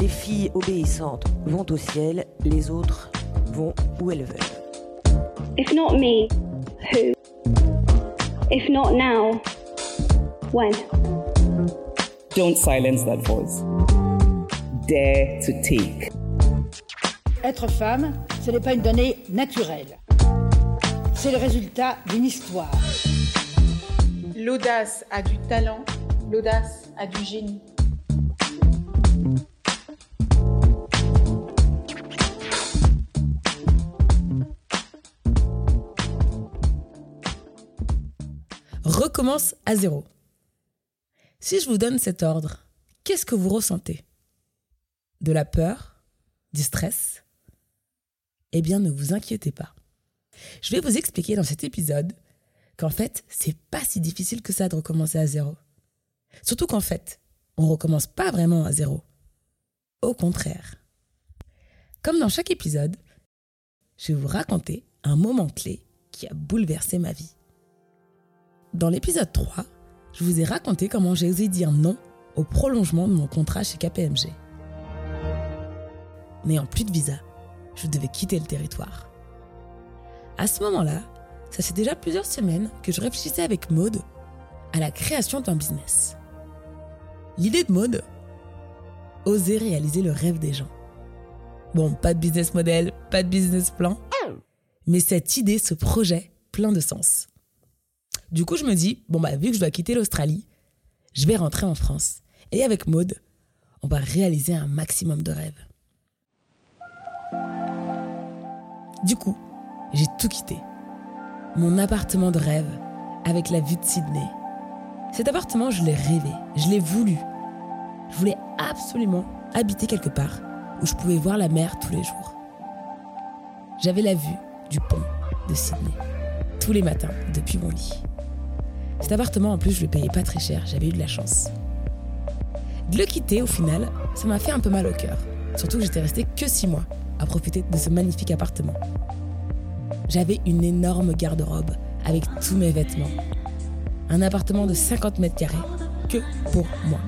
Les filles obéissantes vont au ciel, les autres vont où elles veulent. If not me, who? If not now, when? Don't silence that voice. Dare to take. Être femme, ce n'est pas une donnée naturelle. C'est le résultat d'une histoire. L'audace a du talent, l'audace a du génie. Recommence à zéro. Si je vous donne cet ordre, qu'est-ce que vous ressentez? De la peur? Du stress? Eh bien, ne vous inquiétez pas. Je vais vous expliquer dans cet épisode qu'en fait, c'est pas si difficile que ça de recommencer à zéro. Surtout qu'en fait, on recommence pas vraiment à zéro. Au contraire. Comme dans chaque épisode, je vais vous raconter un moment clé qui a bouleversé ma vie. Dans l'épisode 3, je vous ai raconté comment j'ai osé dire non au prolongement de mon contrat chez KPMG. N'ayant plus de visa, je devais quitter le territoire. À ce moment-là, ça fait déjà plusieurs semaines que je réfléchissais avec Maude à la création d'un business. L'idée de Maude Oser réaliser le rêve des gens. Bon, pas de business model, pas de business plan, mais cette idée, ce projet, plein de sens. Du coup, je me dis, bon, bah, vu que je dois quitter l'Australie, je vais rentrer en France. Et avec Maude, on va réaliser un maximum de rêves. Du coup, j'ai tout quitté. Mon appartement de rêve, avec la vue de Sydney. Cet appartement, je l'ai rêvé, je l'ai voulu. Je voulais absolument habiter quelque part où je pouvais voir la mer tous les jours. J'avais la vue du pont de Sydney, tous les matins, depuis mon lit. Cet appartement, en plus, je le payais pas très cher, j'avais eu de la chance. De le quitter, au final, ça m'a fait un peu mal au cœur. Surtout que j'étais restée que six mois à profiter de ce magnifique appartement. J'avais une énorme garde-robe avec tous mes vêtements. Un appartement de 50 mètres carrés, que pour moi.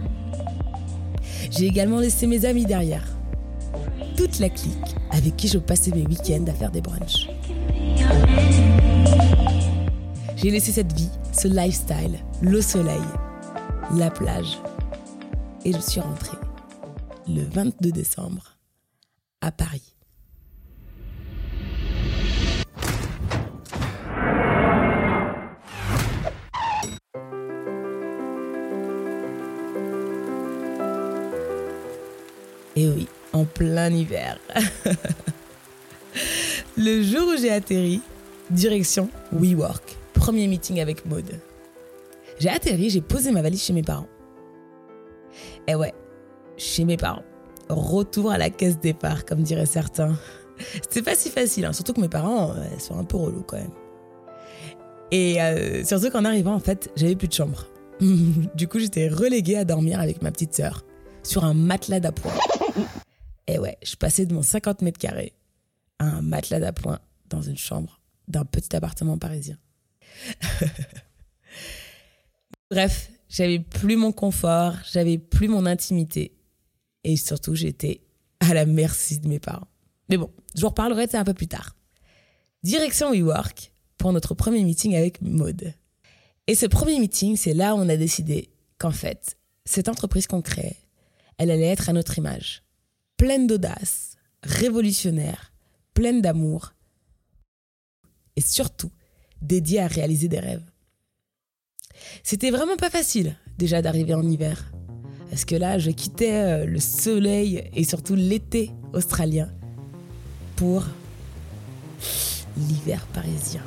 J'ai également laissé mes amis derrière. Toute la clique avec qui je passais mes week-ends à faire des brunchs. J'ai laissé cette vie, ce lifestyle, le soleil, la plage. Et je suis rentrée le 22 décembre à Paris. Et oui, en plein hiver. le jour où j'ai atterri, direction WeWork. Premier meeting avec Maud. J'ai atterri, j'ai posé ma valise chez mes parents. Et ouais, chez mes parents. Retour à la caisse départ, comme diraient certains. C'était pas si facile, hein, surtout que mes parents euh, sont un peu relous quand même. Et euh, surtout qu'en arrivant, en fait, j'avais plus de chambre. du coup, j'étais reléguée à dormir avec ma petite sœur sur un matelas d'appoint. Et ouais, je passais de mon 50 mètres carrés à un matelas d'appoint dans une chambre d'un petit appartement parisien. Bref, j'avais plus mon confort, j'avais plus mon intimité. Et surtout, j'étais à la merci de mes parents. Mais bon, je vous reparlerai un peu plus tard. Direction WeWork pour notre premier meeting avec Maude. Et ce premier meeting, c'est là où on a décidé qu'en fait, cette entreprise qu'on créait, elle allait être à notre image. Pleine d'audace, révolutionnaire, pleine d'amour et surtout dédiée à réaliser des rêves. C'était vraiment pas facile déjà d'arriver en hiver. Parce que là, je quittais euh, le soleil et surtout l'été australien pour l'hiver parisien.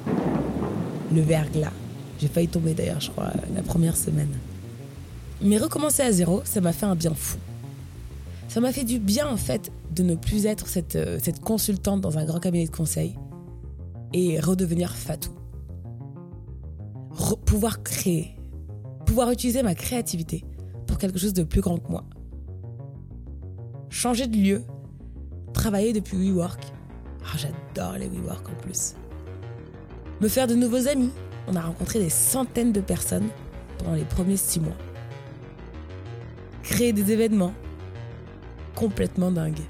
Le verglas. J'ai failli tomber d'ailleurs, je crois, la première semaine. Mais recommencer à zéro, ça m'a fait un bien fou. Ça m'a fait du bien en fait de ne plus être cette, euh, cette consultante dans un grand cabinet de conseil et redevenir Fatou. Pouvoir créer, pouvoir utiliser ma créativité pour quelque chose de plus grand que moi. Changer de lieu, travailler depuis WeWork. Ah, J'adore les WeWork en plus. Me faire de nouveaux amis. On a rencontré des centaines de personnes pendant les premiers six mois. Créer des événements. complètement dingue.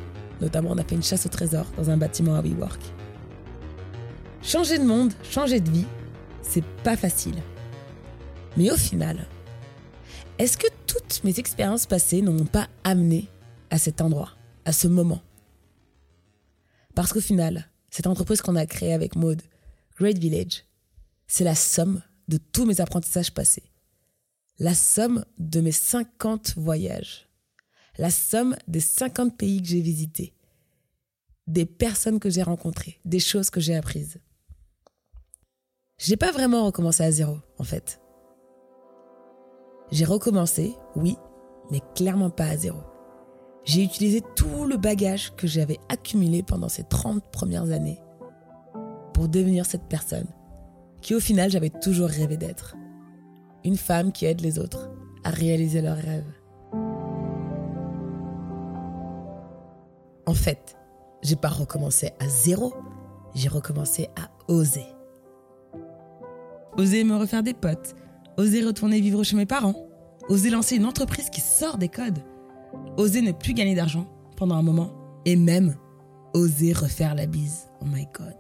Notamment, on a fait une chasse au trésor dans un bâtiment à WeWork. Changer de monde, changer de vie, c'est pas facile. Mais au final, est-ce que toutes mes expériences passées ne m'ont pas amené à cet endroit, à ce moment? Parce qu'au final, cette entreprise qu'on a créée avec Maude, Great Village, c'est la somme de tous mes apprentissages passés. La somme de mes 50 voyages. La somme des 50 pays que j'ai visités. Des personnes que j'ai rencontrées. Des choses que j'ai apprises. J'ai pas vraiment recommencé à zéro, en fait. J'ai recommencé, oui, mais clairement pas à zéro. J'ai utilisé tout le bagage que j'avais accumulé pendant ces 30 premières années pour devenir cette personne qui au final j'avais toujours rêvé d'être. Une femme qui aide les autres à réaliser leurs rêves. En fait, j'ai pas recommencé à zéro, j'ai recommencé à oser. Oser me refaire des potes, oser retourner vivre chez mes parents, oser lancer une entreprise qui sort des codes, oser ne plus gagner d'argent pendant un moment, et même oser refaire la bise. Oh my god.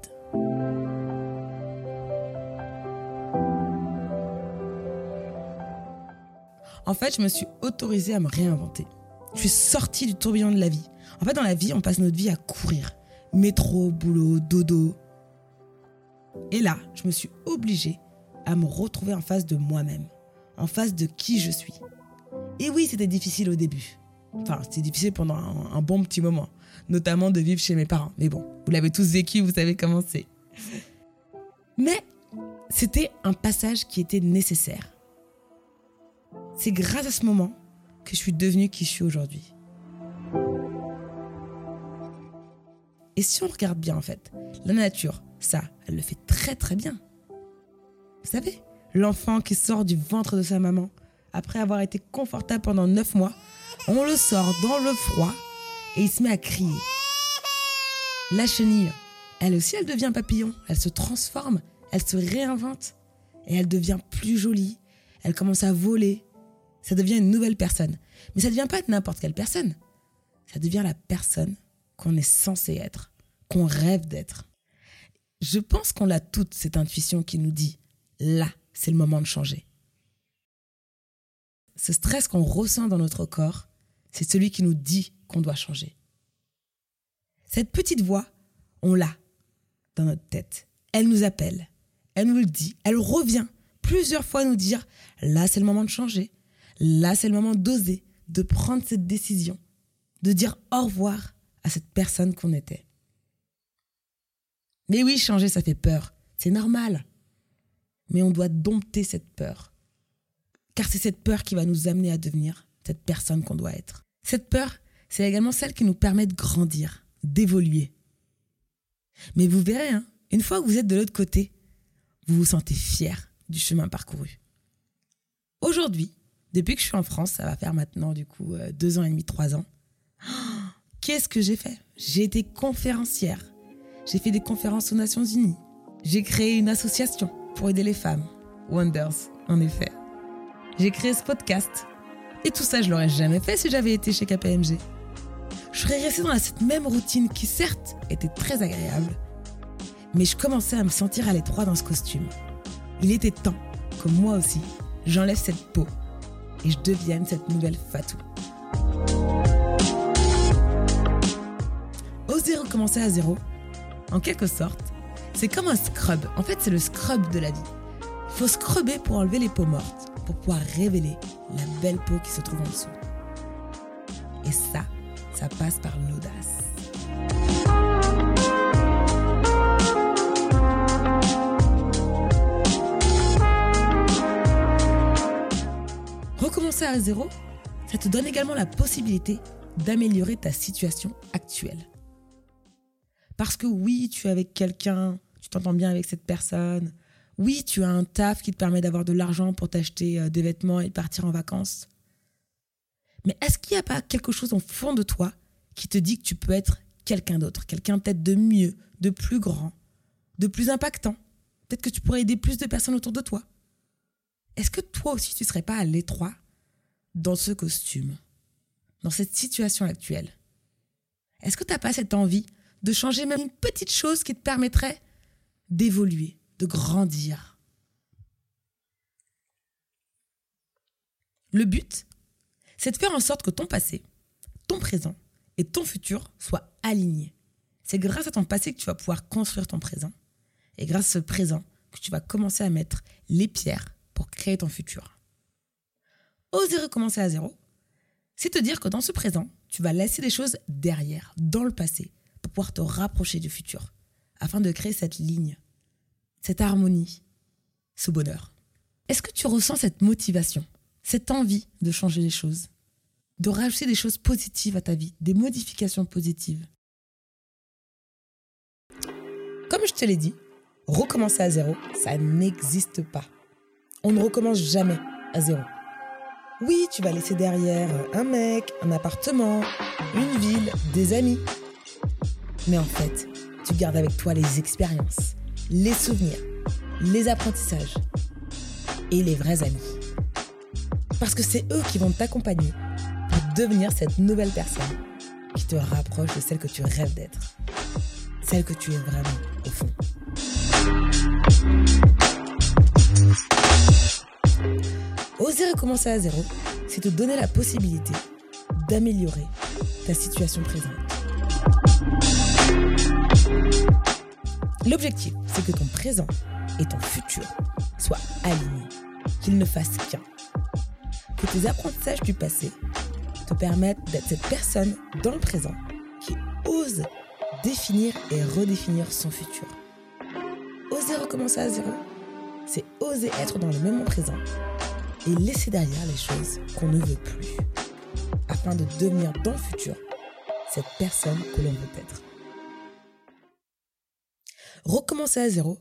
En fait, je me suis autorisée à me réinventer. Je suis sortie du tourbillon de la vie. En fait, dans la vie, on passe notre vie à courir. Métro, boulot, dodo. Et là, je me suis obligée à me retrouver en face de moi-même, en face de qui je suis. Et oui, c'était difficile au début. Enfin, c'était difficile pendant un, bon petit moment, notamment de vivre chez mes parents. Mais bon, vous l'avez tous vécu, vous savez comment c'est. Mais c'était un passage qui était nécessaire. C'est grâce à ce moment que je suis devenue qui je suis aujourd'hui. Et si on regarde bien en fait, la nature, ça, elle le fait très très bien. Vous savez, l'enfant qui sort du ventre de sa maman, après avoir été confortable pendant 9 mois, on le sort dans le froid et il se met à crier. La chenille, elle aussi, elle devient papillon, elle se transforme, elle se réinvente et elle devient plus jolie, elle commence à voler, ça devient une nouvelle personne. Mais ça ne devient pas n'importe quelle personne. Ça devient la personne qu'on est censé être, qu'on rêve d'être. Je pense qu'on a toute cette intuition qui nous dit, là, c'est le moment de changer. Ce stress qu'on ressent dans notre corps, c'est celui qui nous dit qu'on doit changer. Cette petite voix, on l'a dans notre tête. Elle nous appelle, elle nous le dit, elle revient plusieurs fois nous dire, là, c'est le moment de changer. Là, c'est le moment d'oser, de prendre cette décision, de dire au revoir à cette personne qu'on était. Mais oui, changer, ça fait peur. C'est normal. Mais on doit dompter cette peur. Car c'est cette peur qui va nous amener à devenir cette personne qu'on doit être. Cette peur, c'est également celle qui nous permet de grandir, d'évoluer. Mais vous verrez, hein, une fois que vous êtes de l'autre côté, vous vous sentez fier du chemin parcouru. Aujourd'hui, depuis que je suis en France, ça va faire maintenant du coup euh, deux ans et demi, trois ans. Qu'est-ce que j'ai fait? J'ai été conférencière. J'ai fait des conférences aux Nations Unies. J'ai créé une association pour aider les femmes. Wonders, en effet. J'ai créé ce podcast. Et tout ça, je l'aurais jamais fait si j'avais été chez KPMG. Je serais restée dans cette même routine qui, certes, était très agréable, mais je commençais à me sentir à l'étroit dans ce costume. Il était temps que moi aussi, j'enlève cette peau et je devienne cette nouvelle Fatou. Oser recommencer à zéro, en quelque sorte, c'est comme un scrub. En fait, c'est le scrub de la vie. Il faut scrubber pour enlever les peaux mortes, pour pouvoir révéler la belle peau qui se trouve en dessous. Et ça, ça passe par l'audace. Recommencer à zéro, ça te donne également la possibilité d'améliorer ta situation actuelle. Parce que oui, tu es avec quelqu'un, t'entends bien avec cette personne. Oui, tu as un taf qui te permet d'avoir de l'argent pour t'acheter euh, des vêtements et partir en vacances. Mais est-ce qu'il n'y a pas quelque chose au fond de toi qui te dit que tu peux être quelqu'un d'autre, quelqu'un peut-être de mieux, de plus grand, de plus impactant? Peut-être que tu pourrais aider plus de personnes autour de toi. Est-ce que toi aussi tu ne serais pas à l'étroit dans ce costume, dans cette situation actuelle? Est-ce que tu n'as pas cette envie de changer même une petite chose qui te permettrait d'évoluer, de grandir Le but, c'est de faire en sorte que ton passé, ton présent et ton futur soient alignés. C'est grâce à ton passé que tu vas pouvoir construire ton présent. Et grâce à ce présent que tu vas commencer à mettre les pierres pour créer ton futur. Oser recommencer à zéro, c'est te dire que dans ce présent, tu vas laisser des choses derrière, dans le passé, pour pouvoir te rapprocher du futur, afin de créer cette ligne, cette harmonie, ce bonheur. Est-ce que tu ressens cette motivation, cette envie de changer les choses, de rajouter des choses positives à ta vie, des modifications positives? Comme je te l'ai dit, recommencer à zéro, ça n'existe pas. On ne recommence jamais à zéro. Oui, tu vas laisser derrière un mec, un appartement, une ville, des amis. Mais en fait, tu gardes avec toi les expériences, les souvenirs, les apprentissages et les vrais amis. Parce que c'est eux qui vont t'accompagner pour devenir cette nouvelle personne qui te rapproche de celle que tu rêves d'être, celle que tu es vraiment au fond. Oser recommencer à zéro, c'est te donner la possibilité d'améliorer ta situation présente. L'objectif, c'est que ton présent et ton futur soient alignés, qu'ils ne fassent qu'un. Que tes apprentissages du passé te permettent d'être cette personne dans le présent qui ose définir et redéfinir son futur. Oser recommencer à zéro, c'est oser être dans le moment présent et laisser derrière les choses qu'on ne veut plus, afin de devenir dans le futur cette personne que l'on veut être. Recommencer à zéro,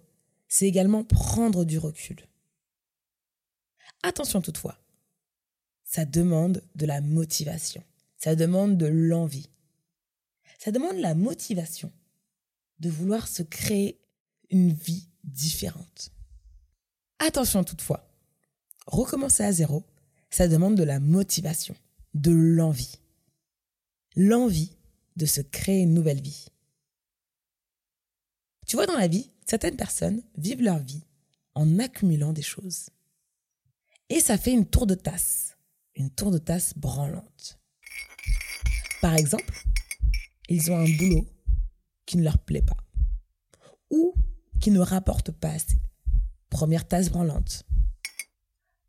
c'est également prendre du recul. Attention toutefois, ça demande de la motivation, ça demande de l'envie, ça demande la motivation de vouloir se créer une vie différente. Attention toutefois, recommencer à zéro, ça demande de la motivation, de l'envie. L'envie de se créer une nouvelle vie. Tu vois, dans la vie, certaines personnes vivent leur vie en accumulant des choses. Et ça fait une tour de tasse, une tour de tasse branlante. Par exemple, ils ont un boulot qui ne leur plaît pas ou qui ne rapporte pas assez. Première tasse branlante.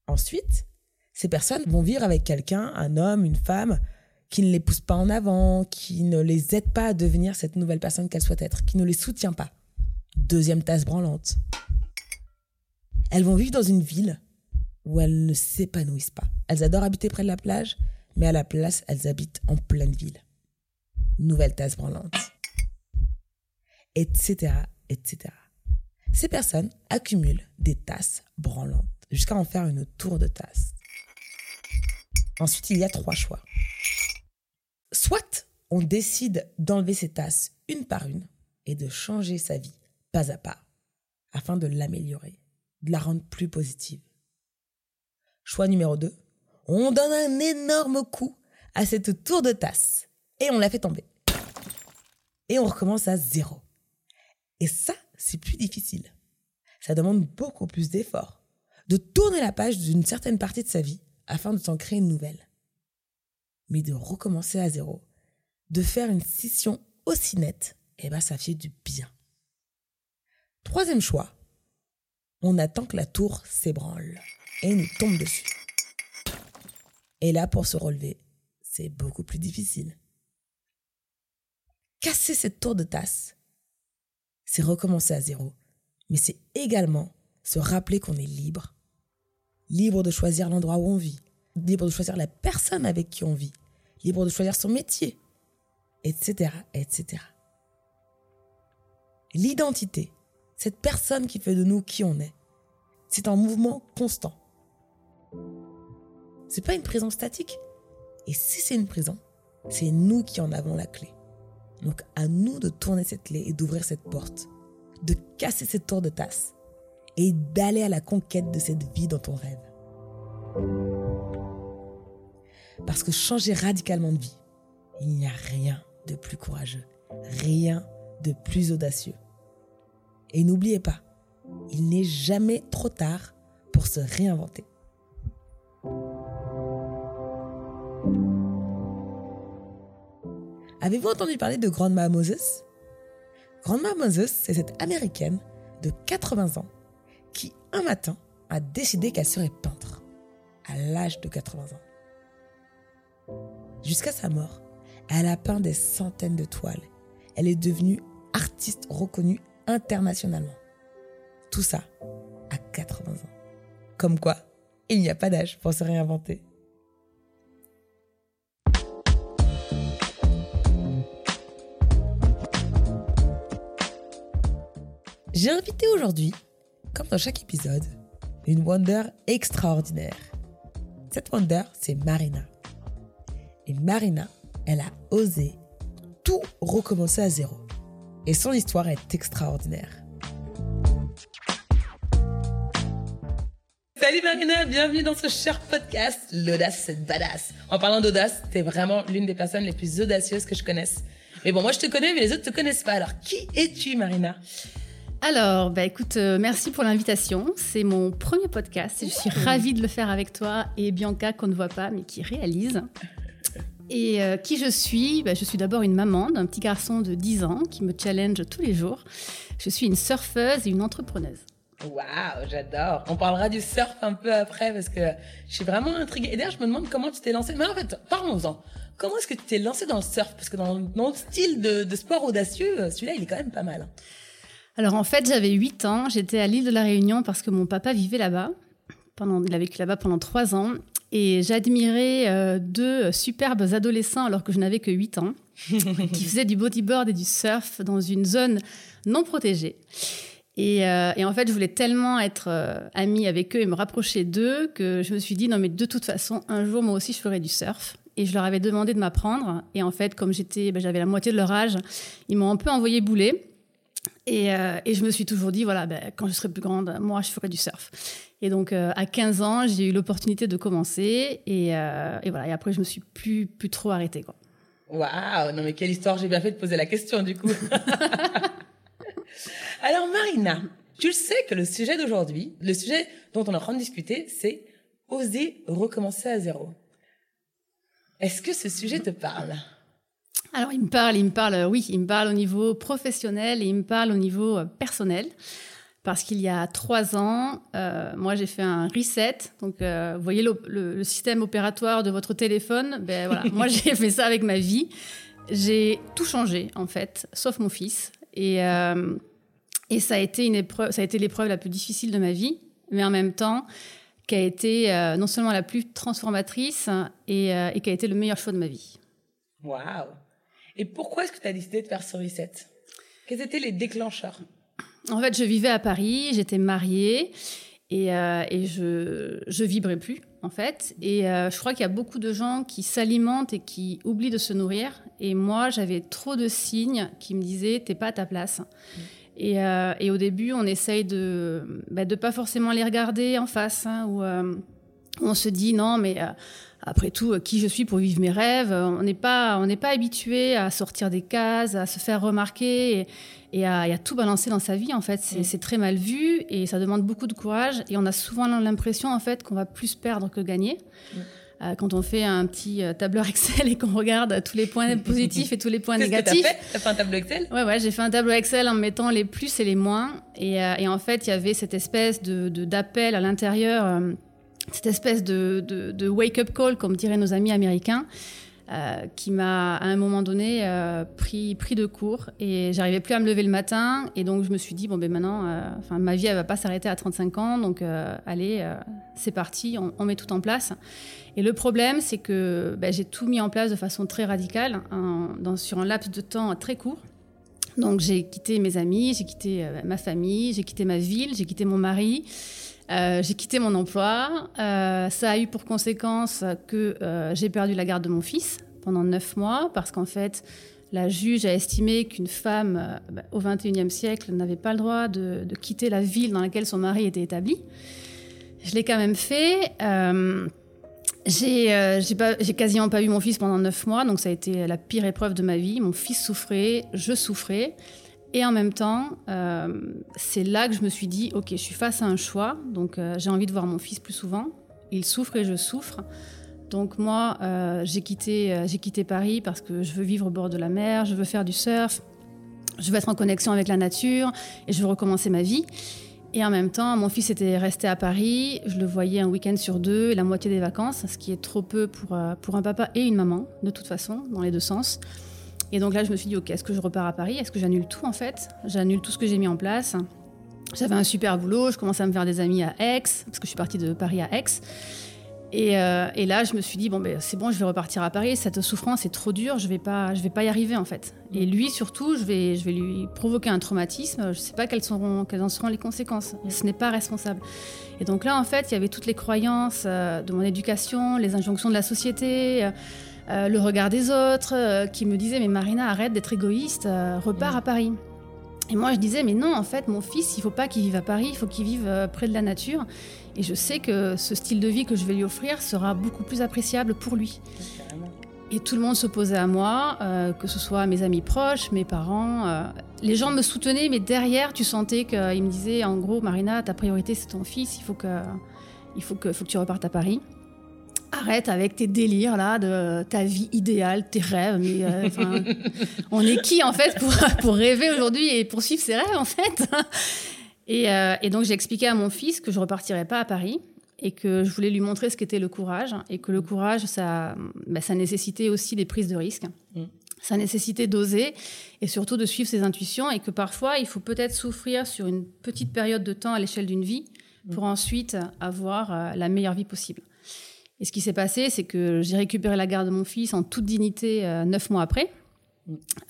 Ensuite, ces personnes vont vivre avec quelqu'un, un homme, une femme, qui ne les pousse pas en avant, qui ne les aide pas à devenir cette nouvelle personne qu'elles souhaitent être, qui ne les soutient pas. Deuxième tasse branlante. Elles vont vivre dans une ville où elles ne s'épanouissent pas. Elles adorent habiter près de la plage, mais à la place, elles habitent en pleine ville. Nouvelle tasse branlante. Etc., etc. Ces personnes accumulent des tasses branlantes jusqu'à en faire une tour de tasse. Ensuite, il y a trois choix. Soit on décide d'enlever ces tasses une par une et de changer sa vie pas à pas afin de l'améliorer, de la rendre plus positive. Choix numéro 2, on donne un énorme coup à cette tour de tasse et on la fait tomber. Et on recommence à zéro. Et ça, c'est plus difficile. Ça demande beaucoup plus d'efforts de tourner la page d'une certaine partie de sa vie afin de s'en créer une nouvelle. Mais de recommencer à zéro, de faire une scission aussi nette, eh ben ça fait du bien. Troisième choix, on attend que la tour s'ébranle et nous tombe dessus. Et là, pour se relever, c'est beaucoup plus difficile. Casser cette tour de tasse, c'est recommencer à zéro, mais c'est également se rappeler qu'on est libre libre de choisir l'endroit où on vit, libre de choisir la personne avec qui on vit, libre de choisir son métier, etc., etc. L'identité, cette personne qui fait de nous qui on est, c'est un mouvement constant. C'est pas une prison statique. Et si c'est une prison, c'est nous qui en avons la clé. Donc à nous de tourner cette clé et d'ouvrir cette porte, de casser cette tour de tasse et d'aller à la conquête de cette vie dont on rêve. Parce que changer radicalement de vie, il n'y a rien de plus courageux, rien de plus audacieux. Et n'oubliez pas, il n'est jamais trop tard pour se réinventer. Avez-vous entendu parler de Grandma Moses? Grandma Moses, c'est cette américaine de 80 ans qui, un matin, a décidé qu'elle serait peintre à l'âge de 80 ans. Jusqu'à sa mort, elle a peint des centaines de toiles. Elle est devenue artiste reconnue internationalement. Tout ça à 80 ans. Comme quoi, il n'y a pas d'âge pour se réinventer. J'ai invité aujourd'hui, comme dans chaque épisode, une Wonder extraordinaire. Cette Wonder, c'est Marina. Et Marina, elle a osé tout recommencer à zéro. Et son histoire est extraordinaire. Salut Marina, bienvenue dans ce cher podcast, l'audace c'est badass. En parlant d'audace, t'es vraiment l'une des personnes les plus audacieuses que je connaisse. Mais bon, moi je te connais, mais les autres te connaissent pas. Alors qui es-tu Marina? Alors, bah écoute, euh, merci pour l'invitation. C'est mon premier podcast et je suis ravie de le faire avec toi et Bianca qu'on ne voit pas mais qui réalise. Et euh, qui je suis? Bah, Je suis d'abord une maman d'un petit garçon de 10 ans qui me challenge tous les jours. Je suis une surfeuse et une entrepreneuse. Waouh, j'adore. On parlera du surf un peu après parce que je suis vraiment intriguée. Et d'ailleurs, je me demande comment tu t'es lancée. Mais en fait, parlons-en. Comment est-ce que tu t'es lancée dans le surf? Parce que dans, dans le style de, de sport audacieux, celui-là, il est quand même pas mal. Alors en fait, j'avais 8 ans, j'étais à l'île de la Réunion parce que mon papa vivait là-bas. Pendant, il a vécu là-bas pendant 3 ans. Et j'admirais euh, deux superbes adolescents alors que je n'avais que 8 ans, qui faisaient du bodyboard et du surf dans une zone non protégée. Et, euh, et en fait, je voulais tellement être euh, amie avec eux et me rapprocher d'eux que je me suis dit, non mais de toute façon, un jour, moi aussi, je ferai du surf. Et je leur avais demandé de m'apprendre. Et en fait, comme j'étais, ben, j'avais la moitié de leur âge, ils m'ont un peu envoyé bouler. Et, euh, et, je me suis toujours dit, voilà, ben, quand je serai plus grande, moi, je ferai du surf. Et donc, euh, à 15 ans, j'ai eu l'opportunité de commencer. Et, euh, et, voilà. Et après, je me suis plus, plus trop arrêtée. Waouh, non mais quelle histoire, j'ai bien fait de poser la question, du coup. Alors, Marina, tu le sais que le sujet d'aujourd'hui, le sujet dont on est en train de discuter, c'est oser recommencer à zéro. Est-ce que ce sujet te parle? Alors, il me parle, il me parle, oui, il me parle au niveau professionnel et il me parle au niveau personnel. Parce qu'il y a trois ans, euh, moi, j'ai fait un reset. Donc, euh, vous voyez le, le, le, système opératoire de votre téléphone? Ben voilà, moi, j'ai fait ça avec ma vie. J'ai tout changé, en fait, sauf mon fils. Et, euh, et ça a été une épreuve, ça a été l'épreuve la plus difficile de ma vie, mais en même temps, qui a été euh, non seulement la plus transformatrice et, euh, et qui a été le meilleur choix de ma vie. Waouh et pourquoi est-ce que tu as décidé de faire ce reset Quels étaient les déclencheurs? En fait, je vivais à Paris, j'étais mariée et, euh, et je, je vibrais plus, en fait. Et euh, je crois qu'il y a beaucoup de gens qui s'alimentent et qui oublient de se nourrir. Et moi, j'avais trop de signes qui me disaient t'es pas à ta place. Mmh. Et, euh, et, au début, on essaye de bah, de pas forcément les regarder en face, hein, où on se dit non, mais après tout, qui je suis pour vivre mes rêves? On n'est pas, on n'est pas habitué à sortir des cases, à se faire remarquer et, et, à, et à, tout balancer dans sa vie. En fait, c'est mmh. très mal vu et ça demande beaucoup de courage. Et on a souvent l'impression en fait qu'on va plus perdre que gagner. Mmh. Euh, quand on fait un petit tableur Excel et qu'on regarde tous les points positifs et tous les points négatifs. Que t'as fait? T'as fait un tableau Excel? Ouais, ouais, j'ai fait un tableau Excel en mettant les plus et les moins. Et, euh, et en fait, il y avait cette espèce de d'appel à l'intérieur. Cette espèce de, wake-up call, comme diraient nos amis américains, euh, qui m'a à un moment donné euh, pris, de court. Et j'arrivais plus à me lever le matin. Et donc je me suis dit bon ben maintenant euh, ma vie elle va pas s'arrêter à 35 ans. Donc allez c'est parti on, met tout en place. Et le problème c'est que ben, j'ai tout mis en place de façon très radicale sur un laps de temps très court. Donc j'ai quitté mes amis j'ai quitté ma famille j'ai quitté ma ville j'ai quitté mon mari euh, j'ai quitté mon emploi. Euh, ça a eu pour conséquence que euh, j'ai perdu la garde de mon fils pendant neuf mois parce qu'en fait, la juge a estimé qu'une femme bah, au XXIe siècle n'avait pas le droit de, de, quitter la ville dans laquelle son mari était établi. Je l'ai quand même fait. J'ai quasiment pas vu mon fils pendant neuf mois, donc ça a été la pire épreuve de ma vie. Mon fils souffrait, je souffrais. Et en même temps, euh, c'est là que je me suis dit, ok, je suis face à un choix, donc euh, j'ai envie de voir mon fils plus souvent. Il souffre et je souffre. Donc moi, euh, j'ai quitté, Paris parce que je veux vivre au bord de la mer, je veux faire du surf, je veux être en connexion avec la nature et je veux recommencer ma vie. Et en même temps, mon fils était resté à Paris, je le voyais un week-end sur deux et la moitié des vacances, ce qui est trop peu pour un papa et une maman, de toute façon, dans les deux sens. Et donc là, je me suis dit, ok, est-ce que je repars à Paris? Est-ce que j'annule tout en fait? J'annule tout ce que j'ai mis en place. J'avais un super boulot, je commençais à me faire des amis à Aix, parce que je suis partie de Paris à Aix. Et, euh, et là, je me suis dit, bon, ben, c'est bon, je vais repartir à Paris. Cette souffrance est trop dure, je vais pas, je vais pas y arriver en fait. Et lui, surtout, je vais, je vais lui provoquer un traumatisme. Je sais pas quelles, seront, quelles en seront les conséquences. Ce n'est pas responsable. Et donc là, en fait, il y avait toutes les croyances euh, de mon éducation, les injonctions de la société. Euh, le regard des autres euh, qui me disaient mais Marina arrête d'être égoïste euh, repars à Paris et moi je disais mais non en fait mon fils il faut pas qu'il vive à Paris il faut qu'il vive près de la nature et je sais que ce style de vie que je vais lui offrir sera beaucoup plus appréciable pour lui et tout le monde s'opposait à moi, que ce soit mes amis proches, mes parents. les gens me soutenaient, mais derrière, tu sentais qu'ils me disaient, en gros, Marina, ta priorité, c'est ton fils, il faut faut que, faut que tu repartes à Paris. Arrête avec tes délires là de ta vie idéale, tes rêves. Mais euh, on est qui en fait pour, pour rêver aujourd'hui et poursuivre ses rêves en fait? Et, euh, et donc j'ai expliqué à mon fils que je repartirais pas à Paris et que je voulais lui montrer ce qu'était le courage et que le courage ça, bah, ça nécessitait aussi des prises de risques. Mm. Ça nécessitait d'oser et surtout de suivre ses intuitions et que parfois il faut peut-être souffrir sur une petite période de temps à l'échelle d'une vie pour ensuite avoir euh, la meilleure vie possible. Et ce qui s'est passé, c'est que j'ai récupéré la garde de mon fils en toute dignité euh, neuf mois après.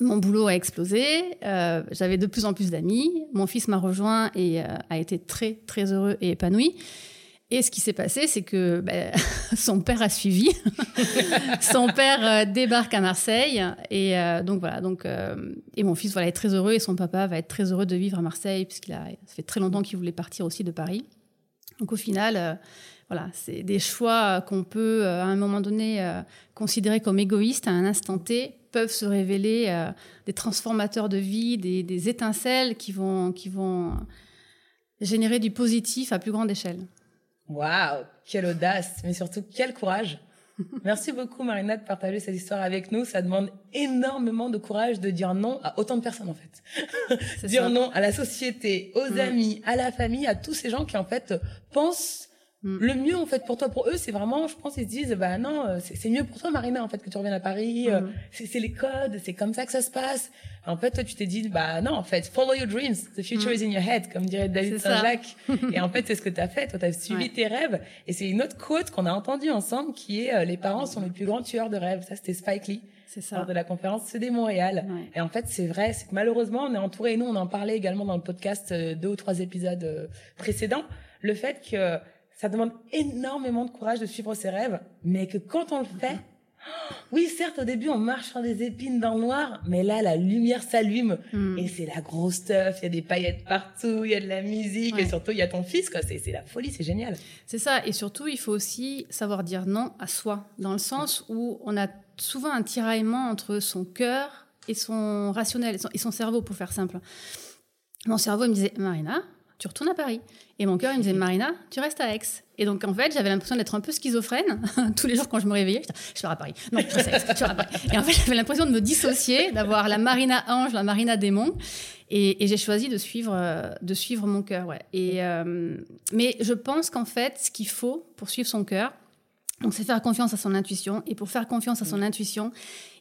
Mon boulot a explosé, euh, j'avais de plus en plus d'amis, mon fils m'a rejoint et euh, a été très très heureux et épanoui. Et ce qui s'est passé, c'est que ben, son père a suivi. son père débarque à Marseille et donc voilà. Donc et mon fils voilà est très heureux et son papa va être très heureux de vivre à Marseille puisqu'il a ça fait très longtemps qu'il voulait partir aussi de Paris. Donc au final, voilà, c'est des choix qu'on peut euh, à un moment donné euh, considérer comme égoïstes à un instant T peuvent se révéler euh, des transformateurs de vie, des, des étincelles qui vont qui vont générer du positif à plus grande échelle. Waouh, quelle audace, mais surtout quel courage. Merci beaucoup Marina de partager cette histoire avec nous. Ça demande énormément de courage de dire non à autant de personnes en fait. Dire ça. non à la société, aux Mm. amis, à la famille, à tous ces gens qui en fait pensent Mm. le mieux en fait pour toi. Pour eux, c'est vraiment, je pense, ils se disent bah non, euh, c'est mieux pour toi Marina en fait que tu reviennes à Paris. euh, Mm. C'est c'est les codes, c'est comme ça que ça se passe. En fait, toi, tu t'es dit bah non en fait, follow your dreams. The future Mm. is in your head, comme dirait David. Saint-Jacques. Et en fait, c'est ce que tu as fait. Toi, tu as suivi Ouais. tes rêves. Et c'est une autre quote qu'on a entendue ensemble qui est euh, Les parents sont les plus grands tueurs de rêves. Ça, c'était Spike Lee C'est lors ça. de la conférence CD Montréal. Ouais. Et en fait, c'est vrai, c'est que malheureusement, on est entouré, et nous, on en parlait également dans le podcast euh, deux ou trois épisodes euh, précédents, le fait que ça demande énormément de courage de suivre ses rêves, mais que quand on le fait, oui, certes, au début, on marche sur des épines dans le noir, mais là, la lumière s'allume Mm. et c'est la grosse stuff, il y a des paillettes partout, il y a de la musique et surtout, il y a ton fils. C'est la folie, c'est génial. C'est ça. Et surtout, il faut aussi savoir dire non à soi, dans le sens où on a souvent un tiraillement entre son cœur et son rationnel, et son, et son cerveau, pour faire simple. Mon cerveau me disait, Marina, tu retournes à Paris. Et mon cœur, il me disait, Marina, tu restes à Aix. Et donc, en fait, j'avais l'impression d'être un peu schizophrène. Tous les jours, quand je me réveillais, je disais, je pars à Paris. Non, je reste à Aix, je pars à Paris. Et en fait, j'avais l'impression de me dissocier, d'avoir la Marina ange, la Marina démon. Et, et j'ai choisi de suivre, euh, de suivre mon cœur, ouais. Et, euh, mais je pense qu'en fait, ce qu'il faut pour suivre son cœur, donc c'est faire confiance à son intuition. Et pour faire confiance à son intuition,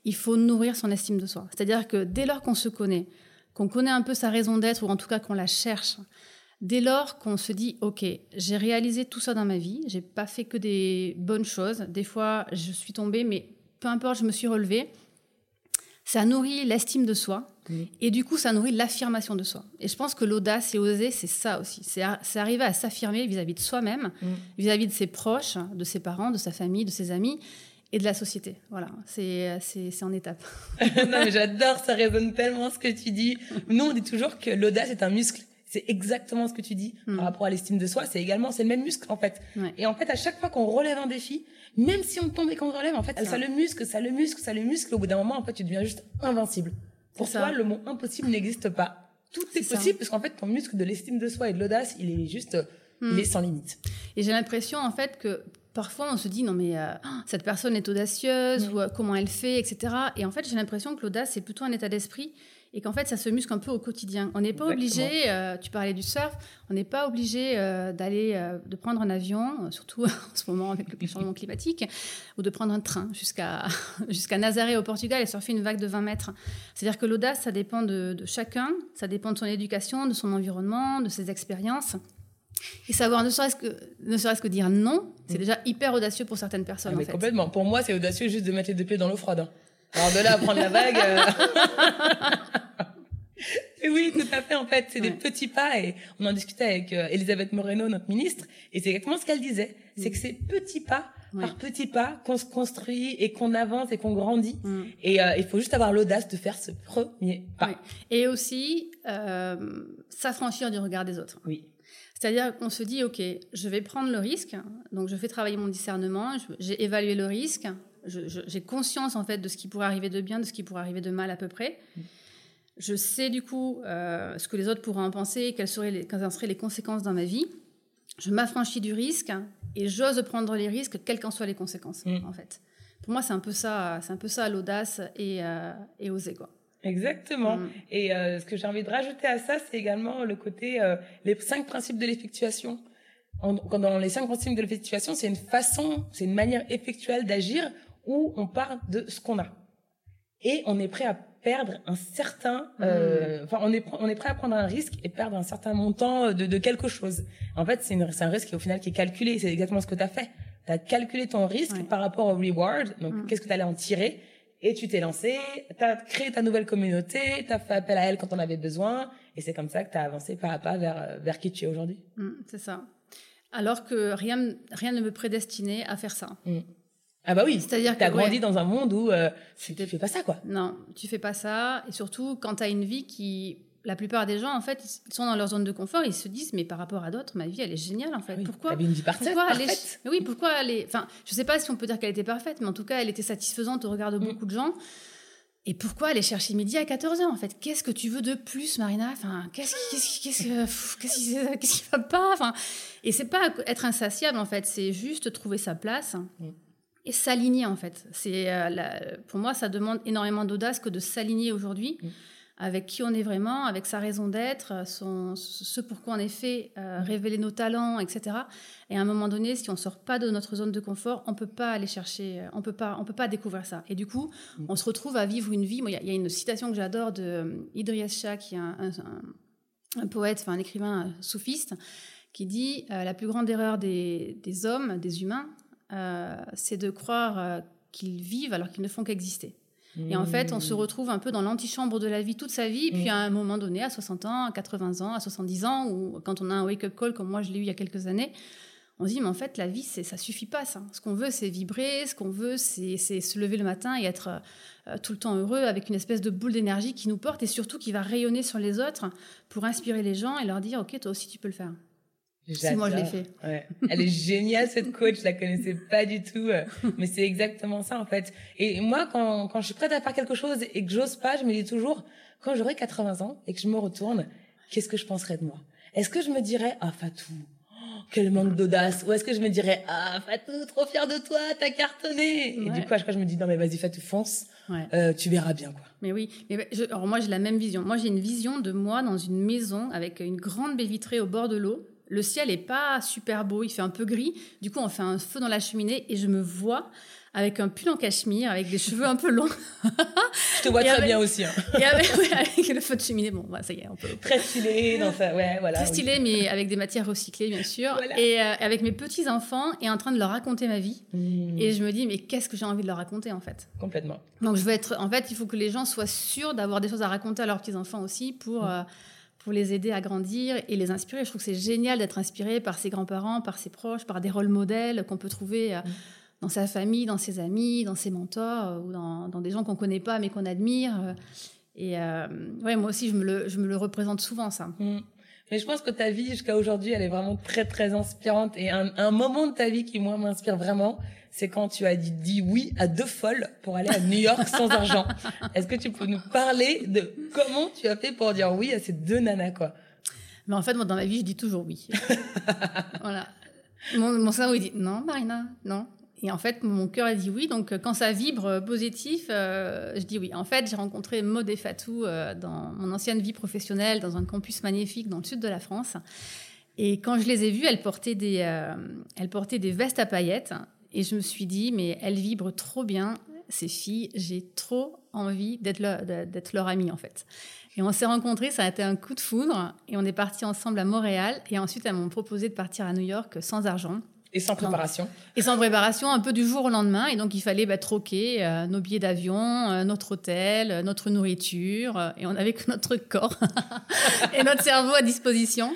il faut nourrir son estime de soi. C'est-à-dire que dès lors qu'on se connaît, qu'on connaît un peu sa raison d'être, ou en tout cas qu'on la cherche, dès lors qu'on se dit, OK, j'ai réalisé tout ça dans ma vie, j'ai pas fait que des bonnes choses, des fois je suis tombée, mais peu importe, je me suis relevée, ça nourrit l'estime de soi. Oui. Et du coup, ça nourrit l'affirmation de soi. Et je pense que l'audace et oser, c'est ça aussi. C'est ar- c'est arriver à s'affirmer vis-à-vis de soi-même, Mm. vis-à-vis de ses proches, de ses parents, de sa famille, de ses amis et de la société. Voilà, c'est c'est- c'est en étape. non, mais j'adore, ça résonne tellement ce que tu dis. Nous, on dit toujours que l'audace est un muscle. C'est exactement ce que tu dis Mm. par rapport à l'estime de soi. C'est également, c'est le même muscle en fait. Ouais. Et en fait, à chaque fois qu'on relève un défi, même si on tombe et qu'on relève, en fait, ça ça. le muscle, ça le muscle, ça le muscle. Au bout d'un moment, en fait, tu deviens juste invincible. Pour toi, ça. le mot impossible n'existe pas. Tout est, C'est ça. possible parce qu'en fait, ton muscle de l'estime de soi et de l'audace, il est juste, Mm. il est sans limite. Et j'ai l'impression en fait que parfois on se dit non mais euh, oh, cette personne est audacieuse Mm. ou euh, comment elle fait, etc. Et en fait j'ai l'impression que l'audace c'est plutôt un état d'esprit et qu'en fait ça se muscle un peu au quotidien. On n'est pas Exactement. obligé, euh, tu parlais du surf, on n'est pas obligé d'aller, de prendre un avion, surtout en ce moment avec le changement climatique, ou de prendre un train jusqu'à jusqu'à Nazaré au Portugal et surfer une vague de 20 mètres. C'est-à-dire que l'audace ça dépend de, de chacun, ça dépend de son éducation, de son environnement, de ses expériences. Et savoir ne serait-ce que, ne serait-ce que dire non, c'est déjà hyper audacieux pour certaines personnes. Ah, en mais fait. complètement. Pour moi, c'est audacieux juste de mettre les deux pieds dans l'eau froide. hein. Alors de là à prendre la vague. euh, oui, tout à fait. En fait, c'est des petits pas. Et on en discutait avec euh, Elisabeth Moreno, notre ministre, et c'est exactement ce qu'elle disait. C'est que c'est petits pas Ouais. par petits pas qu'on se construit et qu'on avance et qu'on grandit. Mm. Et euh, il faut juste avoir l'audace de faire ce premier pas. Et aussi, euh, s'affranchir du regard des autres. Oui. C'est-à-dire qu'on se dit, OK, je vais prendre le risque, donc je fais travailler mon discernement, j'ai évalué le risque, j'ai conscience en fait de ce qui pourrait arriver de bien, de ce qui pourrait arriver de mal à peu près. Je sais du coup euh, ce que les autres pourraient en penser, quelles seraient les, quelles seraient les conséquences dans ma vie. Je m'affranchis du risque et j'ose prendre les risques, quelles qu'en soient les conséquences, Mm. en fait. Pour moi, c'est un peu ça, c'est un peu ça l'audace et, euh, et oser quoi. Exactement. Mm. Et euh, ce que j'ai envie de rajouter à ça, c'est également le côté euh, les cinq principes de l'effectuation. Dans les cinq principes de l'effectuation, c'est une façon, c'est une manière effectuelle d'agir où on part de ce qu'on a. Et on est prêt à perdre un certain, euh, enfin, on est, on est prêt à prendre un risque et perdre un certain montant de, de quelque chose. En fait, c'est une- c'est un risque qui, au final, qui est calculé. C'est exactement ce que tu as fait. Tu as calculé ton risque Ouais. par rapport au reward. Donc, Mm. qu'est-ce que tu allais en tirer? Et tu t'es lancé, tu as créé ta nouvelle communauté, tu as fait appel à elle quand on avait besoin. Et c'est comme ça que tu as avancé pas à pas vers, euh, vers qui tu es aujourd'hui. Mm, c'est ça. Alors que rien, rien ne me prédestinait à faire ça. Ah bah oui, C'est-à-dire tu as que, grandi ouais. dans un monde où euh, tu tu fais pas ça, quoi. Non, tu fais pas ça. Et surtout, quand tu as une vie qui. La plupart des gens, en fait, ils sont dans leur zone de confort. Ils se disent, mais par rapport à d'autres, ma vie, elle est géniale, en fait. Oui, pourquoi une vie parfaite, pourquoi elle est- parfaite. Mais Oui, pourquoi elle est. Enfin, je sais pas si on peut dire qu'elle était parfaite, mais en tout cas, elle était satisfaisante au regard de Mm. beaucoup de gens. Et pourquoi aller chercher midi à 14h en fait? Qu'est-ce que tu veux de plus, Marina? Enfin, qu'est-ce qui, qu'est-ce qui, qu'est-ce qu'est-ce qui, va pas? Enfin, et c'est pas être insatiable en fait, c'est juste trouver sa place Mm. et s'aligner en fait. C'est euh, la- pour moi, ça demande énormément d'audace que de s'aligner aujourd'hui Mm. Avec qui on est vraiment, avec sa raison d'être, son, ce pourquoi on est fait, euh, révéler nos talents, etc. Et à un moment donné, si on sort pas de notre zone de confort, on peut pas aller chercher, euh, on peut pas, on peut pas découvrir ça. Et du coup, Mm. on se retrouve à vivre une vie. Il y a- il y, a une citation que j'adore de euh, Idriss Shah, qui est un, un- un- un poète, enfin un écrivain euh, soufiste, qui dit euh, la plus grande erreur des, des hommes, des humains, euh, c'est de croire euh, qu'ils vivent alors qu'ils ne font qu'exister. Et en fait, on se retrouve un peu dans l'antichambre de la vie toute sa vie, puis Mm. à un moment donné, à 60 ans, à 80 ans, à 70 ans, ou quand on a un wake-up call comme moi je l'ai eu il y a quelques années, on se dit, mais en fait, la vie, c'est, ça suffit pas, ça. Ce qu'on veut, c'est vibrer, ce qu'on veut, c'est, c'est se lever le matin et être euh, tout le temps heureux avec une espèce de boule d'énergie qui nous porte et surtout qui va rayonner sur les autres pour inspirer les gens et leur dire, OK, toi aussi, tu peux le faire. Si moi, je l'ai fait. Ouais. Elle est géniale, cette coach. Je la connaissais pas du tout. euh, Mais c'est exactement ça, en fait. Et moi, quand, quand je suis prête à faire quelque chose et que j'ose pas, je me dis toujours, quand j'aurai 80 ans et que je me retourne, qu'est-ce que je penserais de moi? Est-ce que je me dirais, ah, Fatou, oh, quel manque d'audace? Ou est-ce que je me dirais, ah, Fatou, trop fière de toi, t'as cartonné? Et du coup, à chaque fois, je me dis, non, mais vas-y, Fatou, fonce. Ouais. Euh, tu verras bien, quoi. Mais oui, mais je- alors moi j'ai la même vision. Moi j'ai une vision de moi dans une maison avec une grande baie vitrée au bord de l'eau. Le ciel est pas super beau, il fait un peu gris. Du coup, on fait un feu dans la cheminée et je me vois avec un pull en cachemire, avec des cheveux un peu longs Je te vois Et très avec- bien aussi, hein. et avec, ouais, avec le feu de cheminée. Bon, bah, ça y est, on peut. Très stylé dans sa, ouais, voilà. Très oui. stylé, mais avec des matières recyclées, bien sûr. Voilà. Et euh, avec mes petits enfants et en train de leur raconter ma vie. Mmh, Et je me dis, mais qu'est-ce que j'ai envie de leur raconter en fait? Complètement. Donc je veux être, en fait, il faut que les gens soient sûrs d'avoir des choses à raconter à leurs petits enfants aussi pour euh, pour les aider à grandir et les inspirer. Je trouve que c'est génial d'être inspiré par ses grands-parents, par ses proches, par des rôles modèles qu'on peut trouver euh, dans sa famille, dans ses amis, dans ses mentors euh, ou dans, dans des gens qu'on connaît pas mais qu'on admire. euh. Et euh, ouais, moi aussi, je me le, je me le représente souvent ça. Mm. Mais je pense que ta vie jusqu'à aujourd'hui, elle est vraiment très très inspirante. Et un, un moment de ta vie qui moi m'inspire vraiment, c'est quand tu as dit, dit, oui à deux folles pour aller à New York sans argent. Est-ce que tu peux nous parler de comment tu as fait pour dire oui à ces deux nanas quoi? Mais en fait, moi dans ma vie, je dis toujours oui. voilà. Mon, mon cerveau il dit non, Marina, non. Et en fait, mon cœur a dit oui. Donc, euh, quand ça vibre euh, positif, euh, je dis oui. En fait, j'ai rencontré Maud et Fatou euh, dans mon ancienne vie professionnelle, dans un campus magnifique dans le sud de la France. Et quand je les ai vues, elles portaient des, euh, elles portaient des vestes à paillettes. Et je me suis dit, mais elles vibrent trop bien, ces filles. J'ai trop envie d'être leur, d'être leur amie, en fait. Et on s'est rencontrés, ça a été un coup de foudre. Et on est partis ensemble à Montréal. Et ensuite, elles m'ont proposé de partir à New York sans argent. Et sans préparation. Et sans préparation, un peu du jour au lendemain. Et donc, il fallait bah, troquer euh, nos billets d'avion, euh, notre hôtel, euh, notre nourriture. et on n'avait que notre corps et notre cerveau à disposition.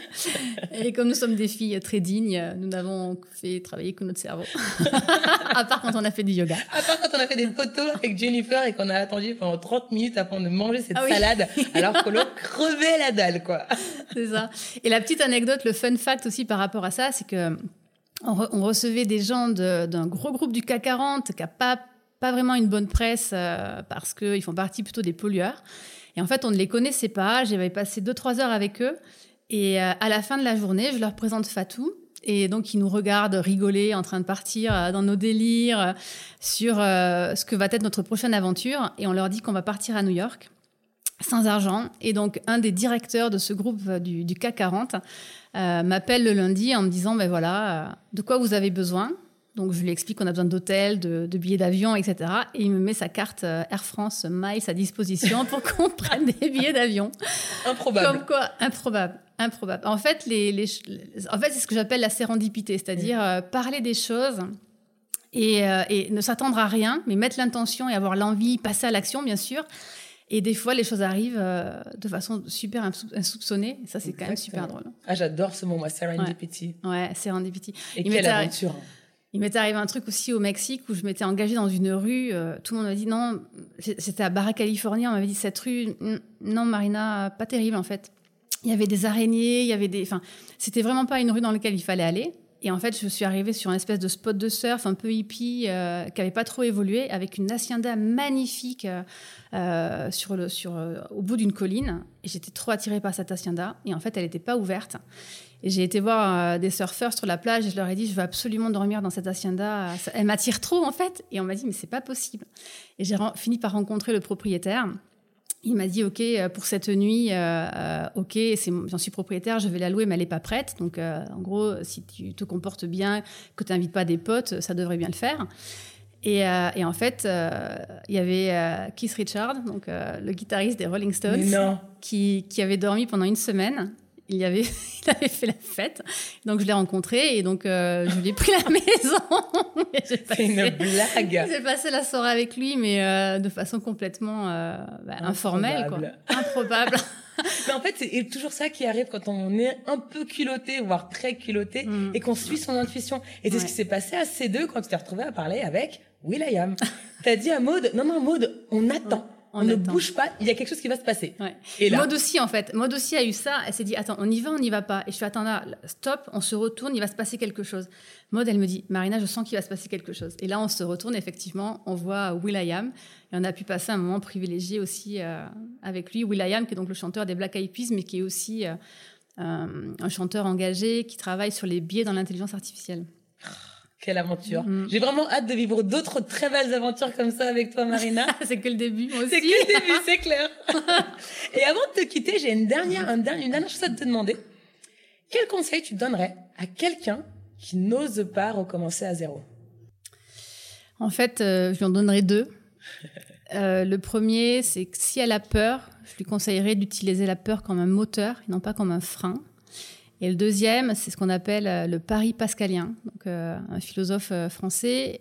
Et comme nous sommes des filles très dignes, nous n'avons fait travailler que notre cerveau. à part quand on a fait du yoga. À part quand on a fait des photos avec Jennifer et qu'on a attendu pendant 30 minutes avant de manger cette Ah oui. salade, alors que l'autre crevait la dalle, quoi. C'est ça. Et la petite anecdote, le fun fact aussi par rapport à ça, c'est que on, on recevait des gens d'un gros groupe du CAC 40 qui n'a pas, pas vraiment une bonne presse euh, parce qu'ils font partie plutôt des pollueurs. Et en fait, on ne les connaissait pas. J'avais passé 2-3 heures avec eux. Et euh, à la fin de la journée, je leur présente Fatou. Et donc, ils nous regardent rigoler, en train de partir euh, dans nos délires euh, sur euh, ce que va être notre prochaine aventure. Et on leur dit qu'on va partir à New York sans argent. Et donc, un des directeurs de ce groupe euh, du, du CAC 40 euh, m'appelle le lundi en me disant, ben voilà, euh, de quoi vous avez besoin? Donc je lui explique qu'on a besoin d'hôtel, de, de billets d'avion, etc. Et il me met sa carte Air France Miles à disposition pour qu'on prenne des billets d'avion. Improbable. Comme quoi, improbable, improbable. En fait, les, les en fait, c'est ce que j'appelle la sérendipité, c'est-à-dire euh, parler des choses et, euh, et ne s'attendre à rien, mais mettre l'intention et avoir l'envie, passer à l'action, bien sûr. Et des fois, les choses arrivent euh, de façon super insou- insoupçonnée. Ça, c'est quand même super drôle. Ah, j'adore ce mot, moi, serendipity. Ouais, serendipity. Et Il quelle arri- aventure. il m'était arrivé un truc aussi au Mexique où je m'étais engagée dans une rue. euh, tout le monde m'a dit non, c'était à Barra California. On m'avait dit cette rue, non Marina, pas terrible en fait. Il y avait des araignées, il y avait des, enfin, c'était vraiment pas une rue dans laquelle il fallait aller. Et en fait, je suis arrivée sur un espèce de spot de surf un peu hippie euh, qui avait pas trop évolué, avec une hacienda magnifique euh, euh, sur le, sur, euh, au bout d'une colline. Et j'étais trop attirée par cette hacienda. Et en fait, elle n'était pas ouverte. Et j'ai été voir des surfeurs sur la plage et je leur ai dit, je veux absolument dormir dans cette hacienda. Elle m'attire trop, en fait. Et on m'a dit, mais c'est pas possible. Et j'ai fini par rencontrer le propriétaire. Il m'a dit, OK, euh, pour cette nuit, euh, euh, OK, j'en suis propriétaire, je vais la louer, mais elle n'est pas prête. Donc, euh, en gros, si tu te comportes bien, que tu n'invites pas des potes, ça devrait bien le faire. Et, euh, et en fait, il y avait Keith Richard, donc le guitariste des Rolling Stones, qui, qui avait dormi pendant une semaine. Il, y avait, il avait fait la fête. Donc, je l'ai rencontré et donc, euh, je lui ai pris la maison. C'est une blague. j'ai passé la soirée avec lui, mais euh, de façon complètement euh, bah, informelle, quoi. Improbable. Mais en fait, c'est toujours ça qui arrive quand on est un peu culotté, voire très culotté, Mm. et qu'on suit son intuition. Et c'est Ouais. ce qui s'est passé à ces deux quand tu t'es retrouvé à parler avec Will.i.am. T'as dit à Maud, non, non, Maud, on attend. On, ne attend. bouge pas, il y a quelque chose qui va se passer. Ouais. Et là, Maud aussi, en fait. Maud aussi a eu ça. Elle s'est dit, attends, on y va, on n'y va pas. Et je fais, attends, là, stop, on se retourne, il va se passer quelque chose. Maud, elle me dit, Marina, je sens qu'il va se passer quelque chose. Et là, on se retourne, effectivement, on voit Will.i.am. Et on a pu passer un moment privilégié aussi euh, avec lui. Will.i.am, qui est donc le chanteur des Black Eyed Peas, mais qui est aussi euh, euh, un chanteur engagé qui travaille sur les biais dans l'intelligence artificielle. Quelle aventure. Mm. J'ai vraiment hâte de vivre d'autres très belles aventures comme ça avec toi, Marina. C'est que le début, moi aussi. C'est que le début, c'est clair. Et avant de te quitter, j'ai une dernière, un dernier- une dernière chose à te demander. Quel conseil tu donnerais à quelqu'un qui n'ose pas recommencer à zéro? En fait, euh, je lui en donnerai deux. Euh, le premier, c'est que si elle a peur, je lui conseillerais d'utiliser la peur comme un moteur et non pas comme un frein. Et le deuxième, c'est ce qu'on appelle euh, le pari pascalien, donc euh, un philosophe euh, français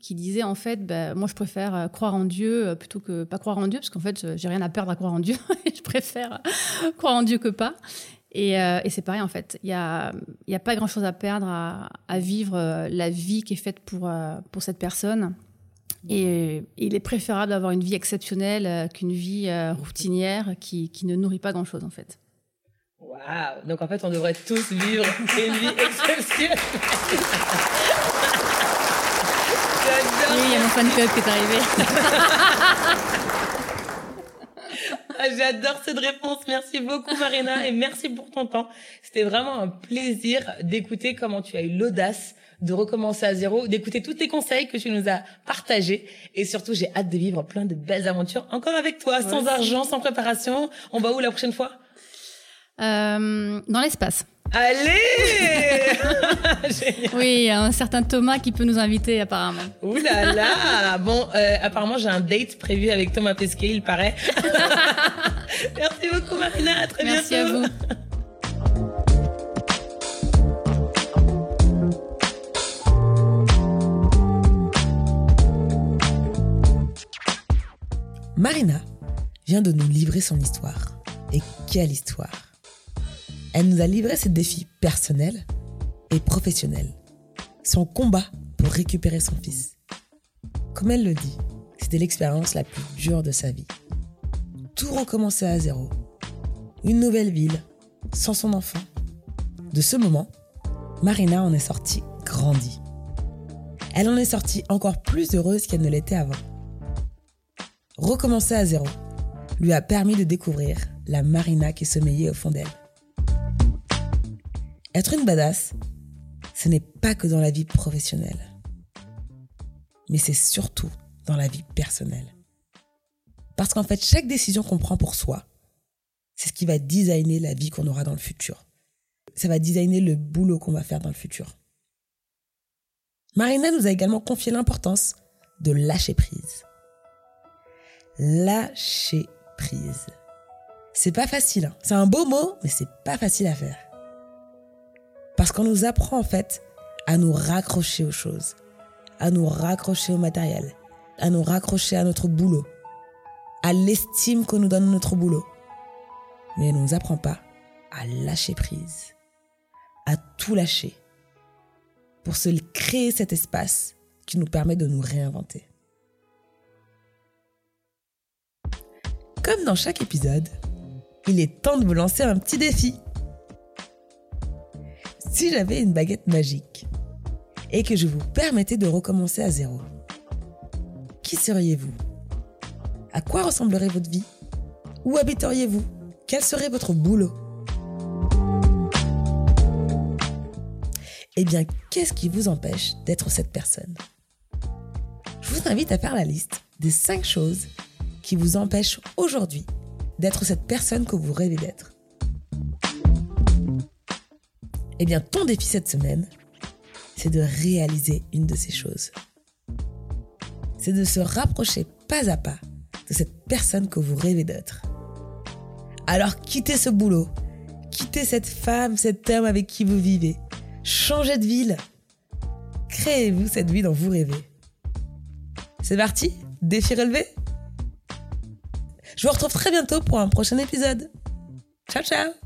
qui disait en fait, ben, moi je préfère croire en Dieu plutôt que pas croire en Dieu, parce qu'en fait j'ai rien à perdre à croire en Dieu, je préfère croire en Dieu que pas. Et, c'est pareil en fait, il y a, pas grand chose à perdre à, vivre la vie qui est faite pour, cette personne. Et, il est préférable d'avoir une vie exceptionnelle qu'une vie routinière qui, ne nourrit pas grand chose en fait. Waouh. Donc en fait, on devrait tous vivre une vie exceptionnelle. Oui, il y a mon fan club qui est arrivé. Ah, J'adore cette réponse. Merci beaucoup, Marina, et merci pour ton temps. C'était vraiment un plaisir d'écouter comment tu as eu l'audace de recommencer à zéro, d'écouter tous tes conseils que tu nous as partagés. Et surtout, j'ai hâte de vivre plein de belles aventures encore avec toi, sans argent, sans préparation. On va où la prochaine fois? Euh, dans l'espace. Allez Génial. Oui, il y a un certain Thomas qui peut nous inviter apparemment. Ouh là là Bon, euh, apparemment, j'ai un date prévu avec Thomas Pesquet, il paraît. Merci beaucoup, Marina. À très Merci à bientôt. vous. Marina vient de nous livrer son histoire. Et quelle histoire Elle nous a livré ses défis personnels et professionnels. Son combat pour récupérer son fils. Comme elle le dit, c'était l'expérience la plus dure de sa vie. Tout recommencer à zéro. Une nouvelle ville, sans son enfant. De ce moment, Marina en est sortie grandie. Elle en est sortie encore plus heureuse qu'elle ne l'était avant. Recommencer à zéro lui a permis de découvrir la Marina qui sommeillait au fond d'elle. Être une badass, ce n'est pas que dans la vie professionnelle, mais c'est surtout dans la vie personnelle. Parce qu'en fait, chaque décision qu'on prend pour soi, c'est ce qui va designer la vie qu'on aura dans le futur. Ça va designer le boulot qu'on va faire dans le futur. Marina nous a également confié l'importance de lâcher prise. Lâcher prise. C'est pas facile. hein. C'est un beau mot, mais c'est pas facile à faire. Parce qu'on nous apprend en fait à nous raccrocher aux choses, à nous raccrocher au matériel, à nous raccrocher à notre boulot, à l'estime qu'on nous donne notre boulot. Mais elle ne nous apprend pas à lâcher prise, à tout lâcher, pour se créer cet espace qui nous permet de nous réinventer. Comme dans chaque épisode, il est temps de vous lancer un petit défi. Si j'avais une baguette magique et que je vous permettais de recommencer à zéro, qui seriez-vous? À quoi ressemblerait votre vie? Où habiteriez-vous? Quel serait votre boulot? Eh bien, qu'est-ce qui vous empêche d'être cette personne? Je vous invite à faire la liste des 5 choses qui vous empêchent aujourd'hui d'être cette personne que vous rêvez d'être. Eh bien, ton défi cette semaine, c'est de réaliser une de ces choses. C'est de se rapprocher pas à pas de cette personne que vous rêvez d'être. Alors quittez ce boulot, quittez cette femme, cet homme avec qui vous vivez, changez de ville, créez-vous cette vie dont vous rêvez. C'est parti? Défi relevé? Je vous retrouve très bientôt pour un prochain épisode. Ciao ciao